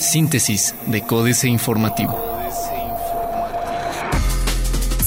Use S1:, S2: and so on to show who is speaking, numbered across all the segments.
S1: Síntesis de Códice Informativo.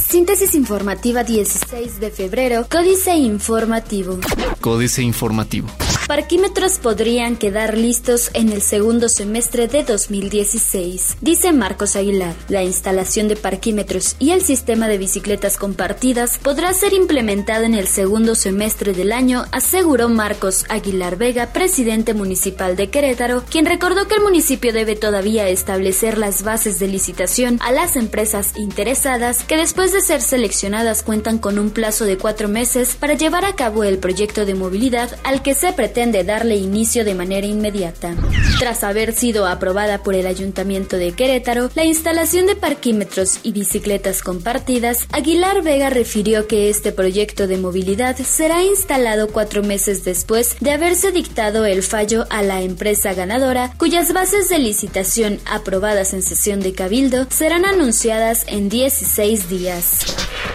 S2: Síntesis informativa 16 de febrero, Códice Informativo.
S1: Códice Informativo
S2: parquímetros podrían quedar listos en el segundo semestre de 2016, dice Marcos Aguilar. La instalación de parquímetros y el sistema de bicicletas compartidas podrá ser implementado en el segundo semestre del año, aseguró Marcos Aguilar Vega, presidente municipal de Querétaro, quien recordó que el municipio debe todavía establecer las bases de licitación a las empresas interesadas que después de ser seleccionadas cuentan con un plazo de cuatro meses para llevar a cabo el proyecto de movilidad al que se pretende de darle inicio de manera inmediata. Tras haber sido aprobada por el Ayuntamiento de Querétaro, la instalación de parquímetros y bicicletas compartidas, Aguilar Vega refirió que este proyecto de movilidad será instalado cuatro meses después de haberse dictado el fallo a la empresa ganadora, cuyas bases de licitación aprobadas en sesión de Cabildo serán anunciadas en 16 días.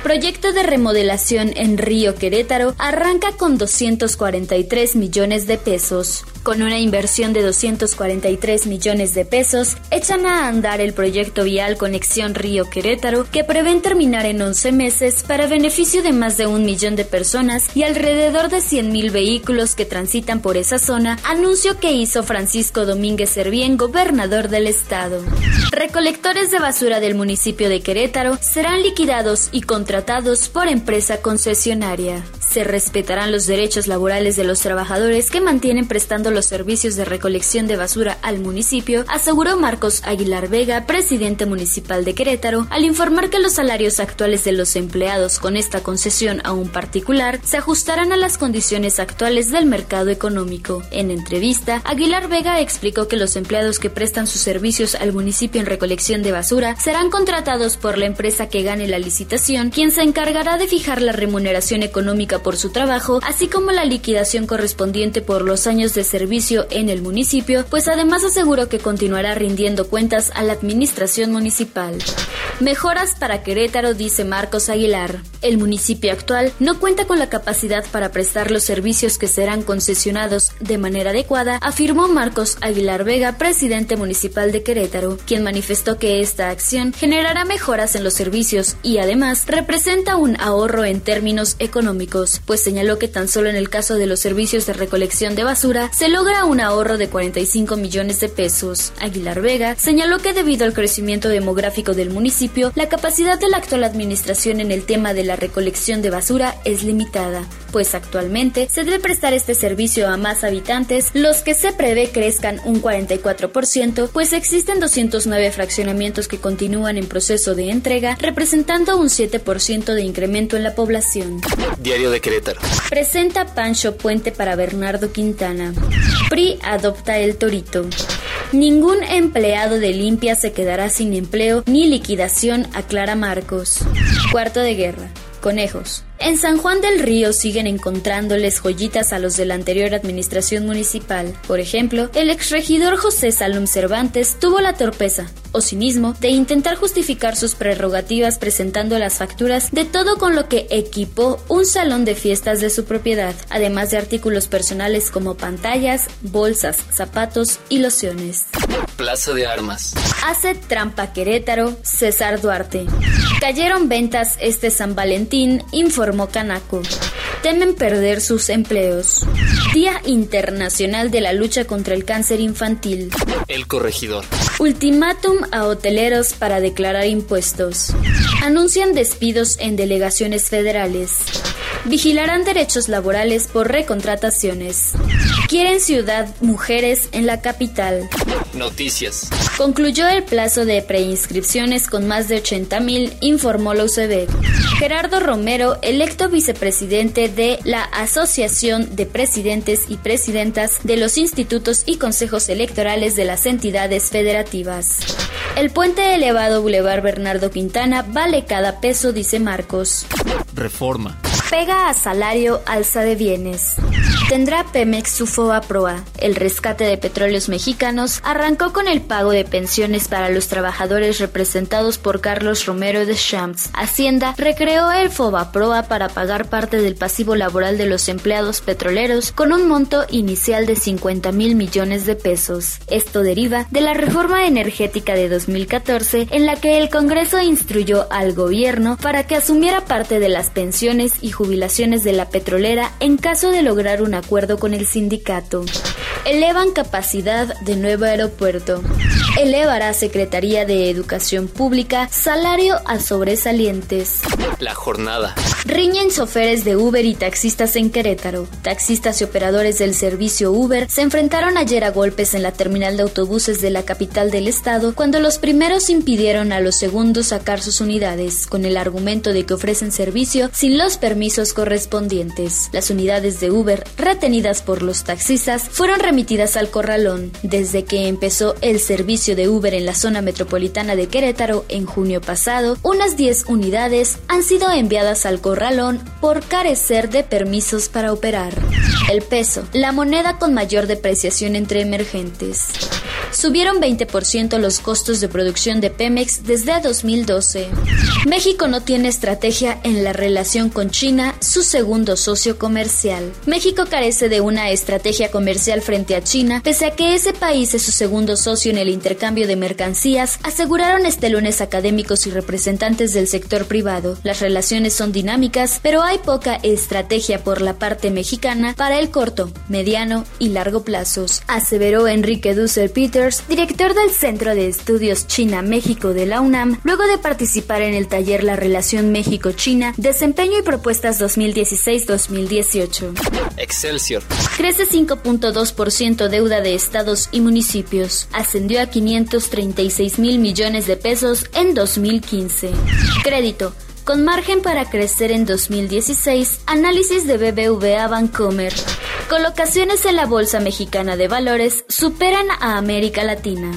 S2: Proyecto de remodelación en Río Querétaro arranca con 243 millones de pesos. Con una inversión de 243 millones de pesos, echan a andar el proyecto vial Conexión Río Querétaro, que prevén terminar en 11 meses para beneficio de más de un millón de personas y alrededor de 100.000 vehículos que transitan por esa zona, anuncio que hizo Francisco Domínguez Servién, gobernador del estado. Recolectores de basura del municipio de Querétaro serán liquidados y contratados por empresa concesionaria. Se respetarán los derechos laborales de los trabajadores que mantienen prestando los servicios de recolección de basura al municipio, aseguró Marcos Aguilar Vega, presidente municipal de Querétaro, al informar que los salarios actuales de los empleados con esta concesión a un particular se ajustarán a las condiciones actuales del mercado económico. En entrevista, Aguilar Vega explicó que los empleados que prestan sus servicios al municipio en recolección de basura serán contratados por la empresa que gane la licitación, quien se encargará de fijar la remuneración económica por su trabajo, así como la liquidación correspondiente por los años de servicio en el municipio, pues además aseguró que continuará rindiendo cuentas a la administración municipal. Mejoras para Querétaro, dice Marcos Aguilar. El municipio actual no cuenta con la capacidad para prestar los servicios que serán concesionados de manera adecuada, afirmó Marcos Aguilar Vega, presidente municipal de Querétaro, quien manifestó que esta acción generará mejoras en los servicios y además representa un ahorro en términos económicos pues señaló que tan solo en el caso de los servicios de recolección de basura se logra un ahorro de 45 millones de pesos. Aguilar Vega señaló que debido al crecimiento demográfico del municipio, la capacidad de la actual administración en el tema de la recolección de basura es limitada, pues actualmente se debe prestar este servicio a más habitantes, los que se prevé crezcan un 44%, pues existen 209 fraccionamientos que continúan en proceso de entrega, representando un 7% de incremento en la población.
S1: Diario de Querétaro.
S2: Presenta Pancho Puente para Bernardo Quintana. PRI adopta el torito. Ningún empleado de limpia se quedará sin empleo ni liquidación, aclara Marcos. Cuarto de guerra. Conejos. En San Juan del Río siguen encontrándoles joyitas a los de la anterior administración municipal. Por ejemplo, el exregidor José Salum Cervantes tuvo la torpeza, o cinismo, de intentar justificar sus prerrogativas presentando las facturas de todo con lo que equipó un salón de fiestas de su propiedad, además de artículos personales como pantallas, bolsas, zapatos y lociones.
S1: Plaza de Armas.
S2: Hace trampa Querétaro, César Duarte. Cayeron ventas este San Valentín, informó Canaco. Temen perder sus empleos. Día Internacional de la Lucha contra el Cáncer Infantil.
S1: El corregidor.
S2: Ultimátum a hoteleros para declarar impuestos. Anuncian despidos en delegaciones federales. Vigilarán derechos laborales por recontrataciones. Quieren ciudad mujeres en la capital.
S1: Noticias.
S2: Concluyó el plazo de preinscripciones con más de 80.000, informó la UCB. Gerardo Romero, electo vicepresidente de la Asociación de Presidentes y Presidentas de los Institutos y Consejos Electorales de las entidades federativas. El puente elevado Boulevard Bernardo Quintana vale cada peso, dice Marcos.
S1: Reforma.
S2: Pega a salario, alza de bienes. Tendrá Pemex su FOA Proa. El rescate de petróleos mexicanos arrancó con el pago de pensiones para los trabajadores representados por Carlos Romero de Champs. Hacienda recreó el FOBA Proa para pagar parte del pasivo laboral de los empleados petroleros con un monto inicial de 50 mil millones de pesos. Esto deriva de la reforma energética de 2014 en la que el Congreso instruyó al gobierno para que asumiera parte de las pensiones y jubilaciones de la petrolera en caso de lograr una acuerdo con el sindicato. Elevan capacidad de nuevo aeropuerto. Elevará Secretaría de Educación Pública salario a sobresalientes.
S1: La jornada.
S2: Riñen choferes de Uber y taxistas en Querétaro. Taxistas y operadores del servicio Uber se enfrentaron ayer a golpes en la terminal de autobuses de la capital del estado cuando los primeros impidieron a los segundos sacar sus unidades, con el argumento de que ofrecen servicio sin los permisos correspondientes. Las unidades de Uber retenidas por los taxistas fueron remitidas al corralón. Desde que empezó el servicio de Uber en la zona metropolitana de Querétaro en junio pasado, unas 10 unidades han sido enviadas al corralón por carecer de permisos para operar. El peso, la moneda con mayor depreciación entre emergentes. Subieron 20% los costos de producción de Pemex desde 2012. México no tiene estrategia en la relación con China, su segundo socio comercial. México carece de una estrategia comercial frente a China, pese a que ese país es su segundo socio en el intercambio de mercancías, aseguraron este lunes académicos y representantes del sector privado. Las relaciones son dinámicas, pero hay poca estrategia por la parte mexicana para el corto, mediano y largo plazos, aseveró Enrique Dussel Peters, director del Centro de Estudios China-México de la UNAM, luego de participar en el taller La Relación México-China, Desempeño y Propuestas 2016-2018.
S1: Excelsior.
S2: Crece 5.2% deuda de estados y municipios. Ascendió a 536 mil millones de pesos en 2015. Crédito con margen para crecer en 2016, análisis de BBVA Bancomer. Colocaciones en la Bolsa Mexicana de Valores superan a América Latina.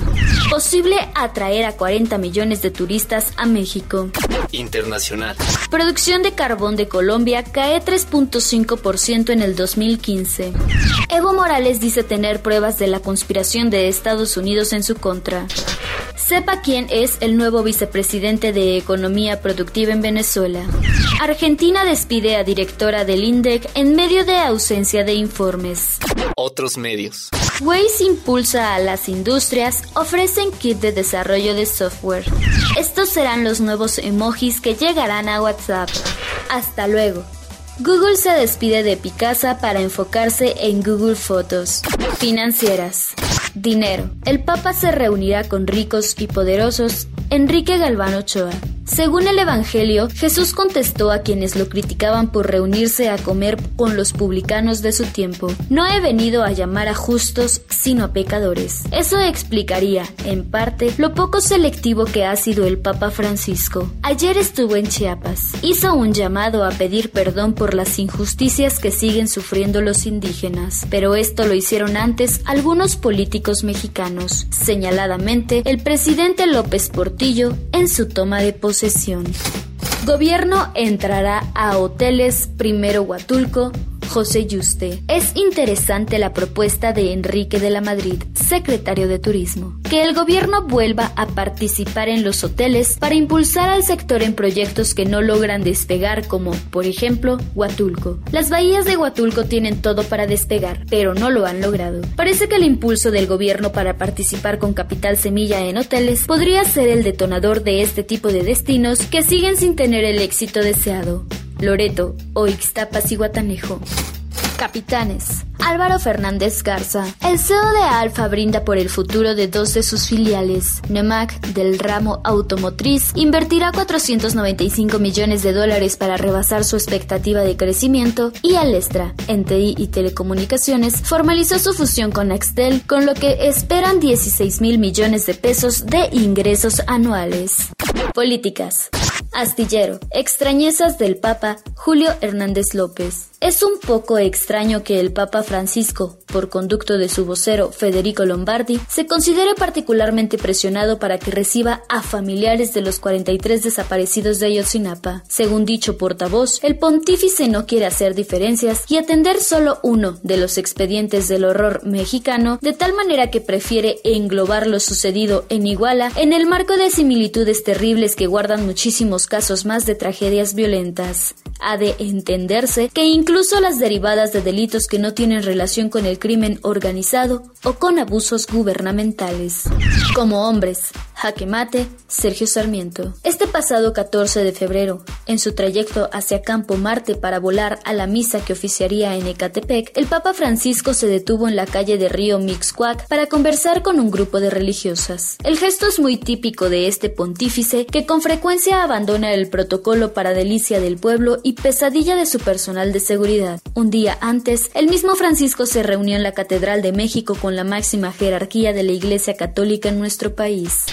S2: Posible atraer a 40 millones de turistas a México.
S1: Internacional.
S2: Producción de carbón de Colombia cae 3.5% en el 2015. Evo Morales dice tener pruebas de la conspiración de Estados Unidos en su contra. Sepa quién es el nuevo vicepresidente de Economía Productiva en Venezuela. Argentina despide a directora del INDEC en medio de ausencia de
S1: Otros medios.
S2: Waze impulsa a las industrias, ofrecen kit de desarrollo de software. Estos serán los nuevos emojis que llegarán a WhatsApp. Hasta luego. Google se despide de Picasa para enfocarse en Google Fotos. Financieras. Dinero. El Papa se reunirá con ricos y poderosos. Enrique Galván Ochoa. Según el Evangelio, Jesús contestó a quienes lo criticaban por reunirse a comer con los publicanos de su tiempo. No he venido a llamar a justos, sino a pecadores. Eso explicaría, en parte, lo poco selectivo que ha sido el Papa Francisco. Ayer estuvo en Chiapas. Hizo un llamado a pedir perdón por las injusticias que siguen sufriendo los indígenas, pero esto lo hicieron antes algunos políticos mexicanos, señaladamente el presidente López Portillo en su toma de posesión. Gobierno entrará a hoteles primero Huatulco, José Yuste. Es interesante la propuesta de Enrique de la Madrid, secretario de Turismo, que el gobierno vuelva a participar en los hoteles para impulsar al sector en proyectos que no logran despegar como, por ejemplo, Huatulco. Las bahías de Huatulco tienen todo para despegar, pero no lo han logrado. Parece que el impulso del gobierno para participar con capital semilla en hoteles podría ser el detonador de este tipo de destinos que siguen sin tener el éxito deseado. Loreto, Oixtapas y Guatanejo. Capitanes. Álvaro Fernández Garza. El CEO de Alfa brinda por el futuro de dos de sus filiales. Nemac, del ramo automotriz, invertirá 495 millones de dólares para rebasar su expectativa de crecimiento y Alestra, en TI y telecomunicaciones, formalizó su fusión con Axtel, con lo que esperan 16 mil millones de pesos de ingresos anuales. Políticas. Astillero. Extrañezas del Papa Julio Hernández López. Es un poco extraño que el Papa Francisco, por conducto de su vocero Federico Lombardi, se considere particularmente presionado para que reciba a familiares de los 43 desaparecidos de Ayotzinapa. Según dicho portavoz, el pontífice no quiere hacer diferencias y atender solo uno de los expedientes del horror mexicano, de tal manera que prefiere englobar lo sucedido en Iguala en el marco de similitudes terribles que guardan muchísimos casos más de tragedias violentas. Ha de entenderse que incluso las derivadas de delitos que no tienen relación con el crimen organizado o con abusos gubernamentales. Como hombres, jaque mate, Sergio Sarmiento. Este pasado 14 de febrero, en su trayecto hacia Campo Marte para volar a la misa que oficiaría en Ecatepec, el Papa Francisco se detuvo en la calle de Río Mixcuac para conversar con un grupo de religiosas. El gesto es muy típico de este pontífice que con frecuencia abandona el protocolo para delicia del pueblo y pesadilla de su personal de seguridad. Un día antes, el mismo Francisco se reunió en la Catedral de México con la máxima jerarquía de la Iglesia Católica en nuestro país.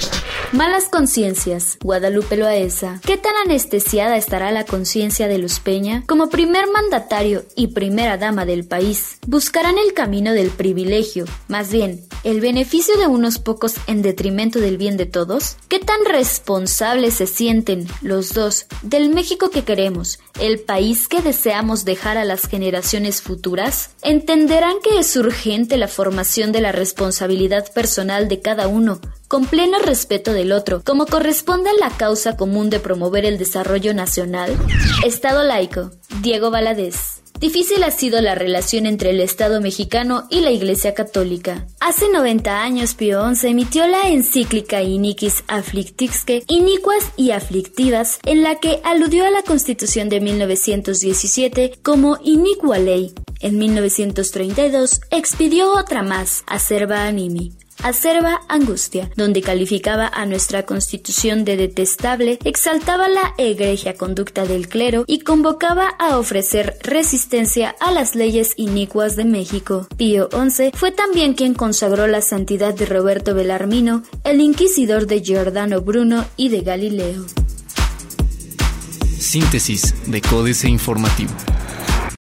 S2: Malas conciencias, Guadalupe Loaesa. ¿Qué tan anestesiada estará la conciencia de Luz Peña? Como primer mandatario y primera dama del país, buscarán el camino del privilegio, más bien, el beneficio de unos pocos en detrimento del bien de todos? ¿Qué tan responsables se sienten los dos del México que queremos, el país que deseamos dejar a las generaciones futuras? ¿Entenderán que es urgente la formación de la responsabilidad personal de cada uno con pleno respeto del otro, como corresponde a la causa común de promover el desarrollo nacional? Estado laico. Diego Valadez. Difícil ha sido la relación entre el Estado mexicano y la Iglesia Católica. Hace 90 años Pío XI emitió la encíclica Iniquis Afflictixque, inicuas y aflictivas, en la que aludió a la Constitución de 1917 como iniqua ley. En 1932 expidió otra más, Acerba Animi, acerba angustia, donde calificaba a nuestra constitución de detestable, exaltaba la egregia conducta del clero y convocaba a ofrecer resistencia a las leyes inicuas de México. Pío XI fue también quien consagró la santidad de Roberto Belarmino, el inquisidor de Giordano Bruno y de Galileo.
S1: Síntesis de Códice Informativo.